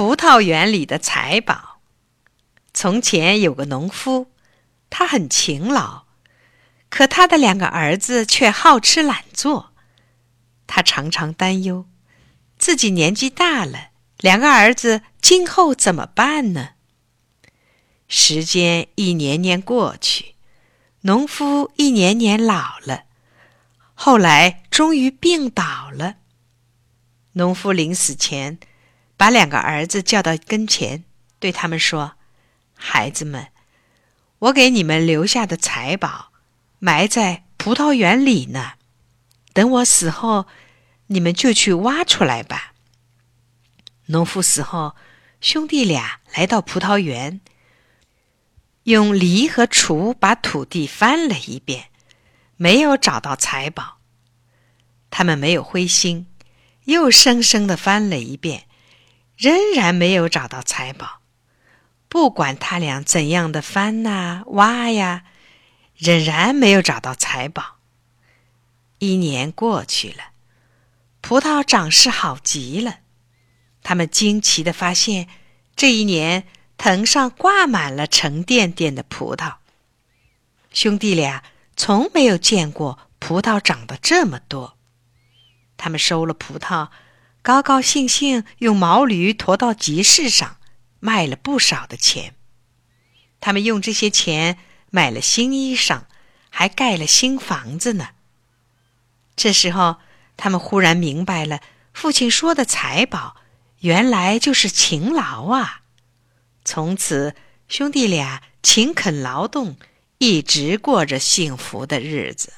葡萄园里的财宝。从前有个农夫，他很勤劳，可他的两个儿子却好吃懒做。他常常担忧，自己年纪大了，两个儿子今后怎么办呢？时间一年年过去，农夫一年年老了，后来终于病倒了。农夫临死前，把两个儿子叫到跟前，对他们说：“孩子们，我给你们留下的财宝，埋在葡萄园里呢。等我死后，你们就去挖出来吧。”农夫死后，兄弟俩来到葡萄园，用犁和锄把土地翻了一遍，没有找到财宝。他们没有灰心。又生生的翻了一遍，仍然没有找到财宝。不管他俩怎样的翻呐挖呀，仍然没有找到财宝。一年过去了，葡萄长势好极了。他们惊奇的发现，这一年藤上挂满了沉甸甸的葡萄。兄弟俩从没有见过葡萄长得这么多。他们收了葡萄，高高兴兴用毛驴驮到集市上，卖了不少的钱。他们用这些钱买了新衣裳，还盖了新房子呢。这时候，他们忽然明白了，父亲说的财宝，原来就是勤劳啊！从此，兄弟俩勤恳劳动，一直过着幸福的日子。